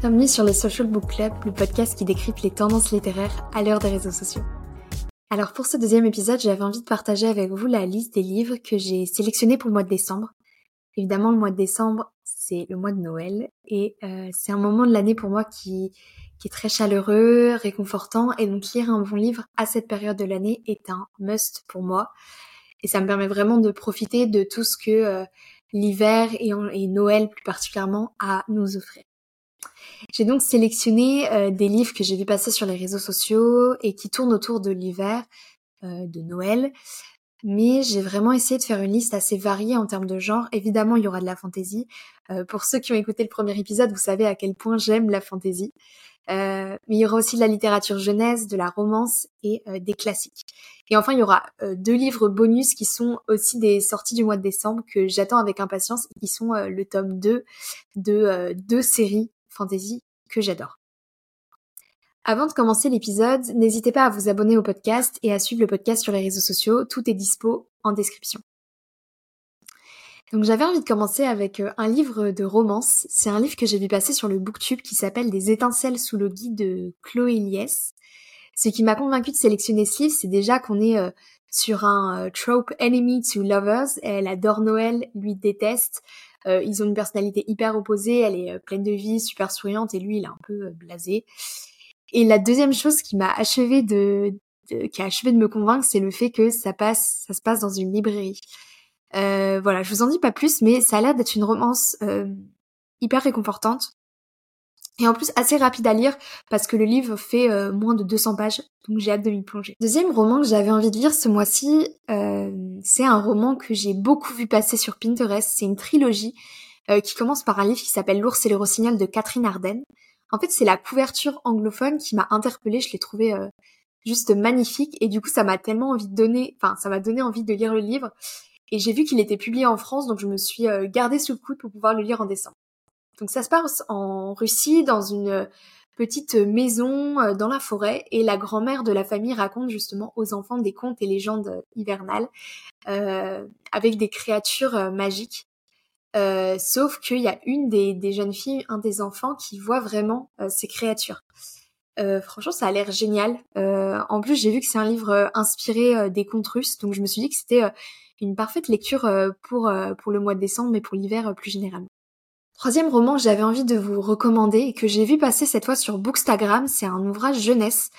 Bienvenue sur le Social Book Club, le podcast qui décrypte les tendances littéraires à l'heure des réseaux sociaux. Alors pour ce deuxième épisode, j'avais envie de partager avec vous la liste des livres que j'ai sélectionnés pour le mois de décembre. Évidemment, le mois de décembre, c'est le mois de Noël et euh, c'est un moment de l'année pour moi qui, est très chaleureux, réconfortant et donc lire un bon livre à cette période de l'année est un must pour moi. Et ça me permet vraiment de profiter de tout ce que euh, l'hiver et, et Noël plus particulièrement a nous offrir. J'ai donc sélectionné euh, des livres que j'ai vu passer sur les réseaux sociaux et qui tournent autour de l'hiver, euh, de Noël. Mais j'ai vraiment essayé de faire une liste assez variée en termes de genre. Évidemment, il y aura de la fantaisie. Euh, pour ceux qui ont écouté le premier épisode, vous savez à quel point j'aime la fantaisie. mais il y aura aussi de la littérature jeunesse, de la romance et des classiques. Et enfin, il y aura deux livres bonus qui sont aussi des sorties du mois de décembre que j'attends avec impatience et qui sont le tome 2 de deux séries fantasy que j'adore. Avant de commencer l'épisode, n'hésitez pas à vous abonner au podcast et à suivre le podcast sur les réseaux sociaux, tout est dispo en description. Donc j'avais envie de commencer avec euh, un livre de romance. C'est un livre que j'ai vu passer sur le booktube qui s'appelle Des étincelles sous le guide de Chloé Lies. Ce qui m'a convaincu de sélectionner ce livre, c'est déjà qu'on est euh, sur un euh, trope enemy to lovers. Elle adore Noël, lui déteste. Euh, ils ont une personnalité hyper opposée, elle est euh, pleine de vie, super souriante, et lui, il est un peu euh, blasé. Et la deuxième chose qui m'a achevé de, qui a achevé de me convaincre, c'est le fait que ça passe, ça se passe dans une librairie. voilà, je vous en dis pas plus, mais ça a l'air d'être une romance hyper réconfortante. Et en plus assez rapide à lire parce que le livre fait euh, moins de 200 pages, donc j'ai hâte de m'y plonger. Deuxième roman que j'avais envie de lire ce mois-ci, euh, c'est un roman que j'ai beaucoup vu passer sur Pinterest. C'est une trilogie euh, qui commence par un livre qui s'appelle L'ours et les rossignols de Catherine Arden. En fait, c'est la couverture anglophone qui m'a interpellée. Je l'ai trouvé juste magnifique et du coup, ça m'a tellement envie de donner, enfin, ça m'a donné envie de lire le livre. Et j'ai vu qu'il était publié en France, donc je me suis gardée sous le coude pour pouvoir le lire en décembre. Donc ça se passe en Russie, dans une petite maison euh, dans la forêt, et la grand-mère de la famille raconte justement aux enfants des contes et légendes hivernales euh, avec des créatures euh, magiques. sauf qu'il y a une des, jeunes filles, un des enfants, qui voit vraiment ces créatures. franchement, ça a l'air génial. en plus, j'ai vu que c'est un livre inspiré des contes russes, donc je me suis dit que c'était une parfaite lecture pour, pour le mois de décembre, mais pour l'hiver plus généralement. Troisième roman que j'avais envie de vous recommander et que j'ai vu passer cette fois sur Bookstagram, c'est un ouvrage jeunesse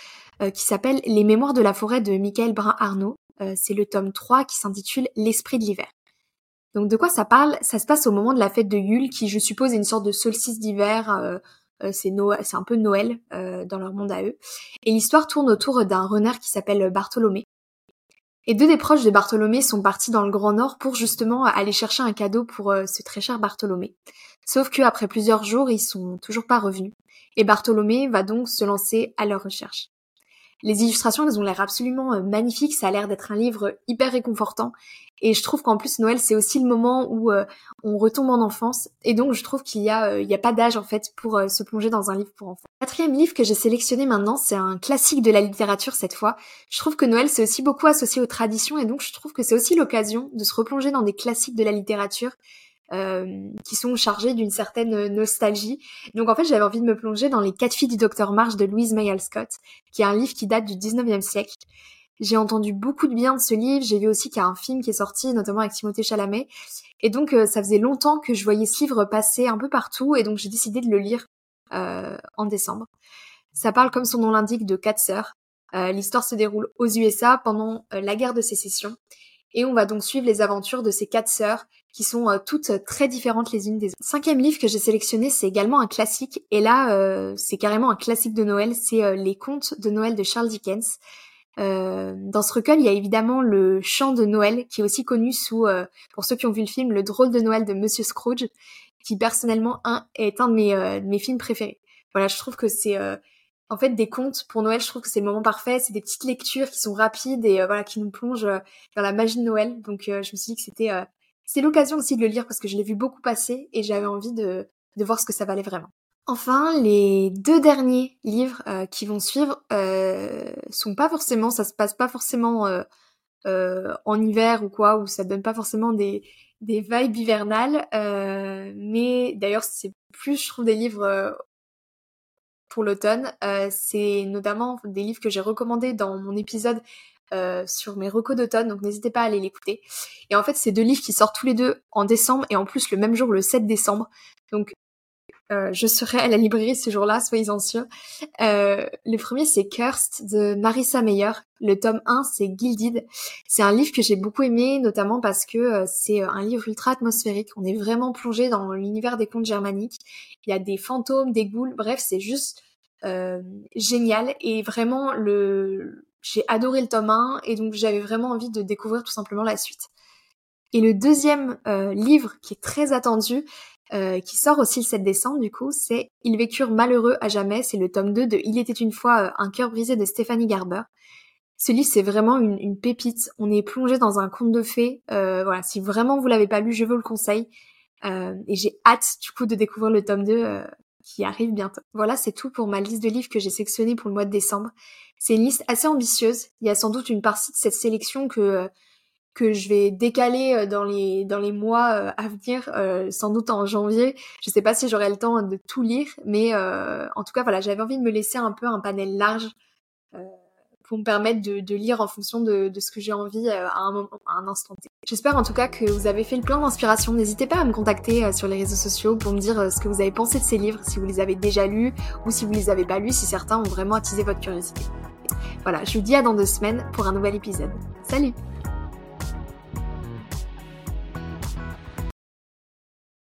euh, qui s'appelle Les Mémoires de la forêt de Michael Brun-Arnaud. Euh, c'est le tome 3 qui s'intitule L'esprit de l'hiver. Donc de quoi ça parle? Ça se passe au moment de la fête de Yule qui je suppose est une sorte de solstice d'hiver. Euh, c'est c'est un peu Noël dans leur monde à eux. Et l'histoire tourne autour d'un renard qui s'appelle Bartholomé. Et deux des proches de Bartholomé sont partis dans le Grand Nord pour justement aller chercher un cadeau pour ce très cher Bartholomé. Sauf qu'après plusieurs jours, ils sont toujours pas revenus. Et Bartholomé va donc se lancer à leur recherche. Les illustrations, elles ont l'air absolument euh, magnifiques. Ça a l'air d'être un livre hyper réconfortant. Et je trouve qu'en plus, Noël, c'est aussi le moment où euh, on retombe en enfance. Et donc, je trouve qu'il y a, euh, a pas d'âge, en fait, pour se plonger dans un livre pour enfants. Quatrième livre que j'ai sélectionné maintenant, c'est un classique de la littérature cette fois. Je trouve que Noël, c'est aussi beaucoup associé aux traditions. Et donc, je trouve que c'est aussi l'occasion de se replonger dans des classiques de la littérature euh, qui sont chargés d'une certaine nostalgie. Donc en fait, j'avais envie de me plonger dans Les quatre filles du docteur March de Louise Mayall Scott, qui est un livre qui date du 19e siècle. J'ai entendu beaucoup de bien de ce livre, j'ai vu aussi qu'il y a un film qui est sorti, notamment avec Timothée Chalamet. Et donc euh, ça faisait longtemps que je voyais ce livre passer un peu partout, et donc j'ai décidé de le lire euh, en décembre. Ça parle, comme son nom l'indique, de quatre sœurs. L'histoire se déroule aux USA pendant la guerre de sécession. Et on va donc suivre les aventures de ces quatre sœurs qui sont euh, toutes très différentes les unes des autres. Cinquième livre que j'ai sélectionné, c'est également un classique. Et là, euh, c'est carrément un classique de Noël. C'est euh, Les Contes de Noël de Charles Dickens. dans ce recueil, il y a évidemment le chant de Noël, qui est aussi connu sous, pour ceux qui ont vu le film, le drôle de Noël de Monsieur Scrooge, qui personnellement un, est un de mes, de mes films préférés. Voilà, je trouve que c'est en fait des contes pour Noël je trouve que c'est le moment parfait. C'est des petites lectures qui sont rapides et voilà qui nous plongent dans la magie de Noël. Donc je me suis dit que c'était c'est l'occasion aussi de le lire parce que je l'ai vu beaucoup passer et j'avais envie de, de voir ce que ça valait vraiment. Enfin, les deux derniers livres euh, qui vont suivre euh, sont pas forcément, ça se passe pas forcément euh, euh, en hiver ou quoi, ou ça donne pas forcément des, des vibes hivernales, mais d'ailleurs c'est plus je trouve des livres pour l'automne. c'est notamment des livres que j'ai recommandés dans mon épisode sur mes recos d'automne, donc n'hésitez pas à aller l'écouter. Et en fait, c'est deux livres qui sortent tous les deux en décembre et en plus le même jour, le 7 décembre. Donc euh, je serai à la librairie ce jour-là, soyez-en sûrs. Euh, le premier, c'est Cursed de Marissa Meyer. Le tome 1, c'est Gilded. C'est un livre que j'ai beaucoup aimé, notamment parce que euh, c'est un livre ultra atmosphérique. On est vraiment plongé dans l'univers des contes germaniques. Il y a des fantômes, des ghouls, bref, c'est juste génial. Et vraiment, le... j'ai adoré le tome 1, et donc j'avais vraiment envie de découvrir tout simplement la suite. Et le deuxième livre qui est très attendu, euh, qui sort aussi le 7 décembre du coup, c'est Ils vécurent malheureux à jamais, c'est le tome 2 de Il était une fois euh, un cœur brisé de Stéphanie Garber. Ce livre, c'est vraiment une, pépite. On est plongé dans un conte de fées. Euh, voilà, si vraiment vous l'avez pas lu, je vous le conseille. et j'ai hâte du coup de découvrir le tome 2 qui arrive bientôt. Voilà, c'est tout pour ma liste de livres que j'ai sélectionnés pour le mois de décembre. C'est une liste assez ambitieuse. Il y a sans doute une partie de cette sélection que que je vais décaler euh, dans les dans les mois euh, à venir, euh, sans doute en janvier. Je sais pas si j'aurai le temps de tout lire, mais en tout cas voilà, j'avais envie de me laisser un peu un panel large pour me permettre de, de, lire en fonction de, de ce que j'ai envie à un, moment, à un instant T. J'espère en tout cas que vous avez fait le plein d'inspiration. N'hésitez pas à me contacter sur les réseaux sociaux pour me dire ce que vous avez pensé de ces livres, si vous les avez déjà lus ou si vous les avez pas lus, si certains ont vraiment attisé votre curiosité. Voilà, je vous dis à dans deux semaines pour un nouvel épisode. Salut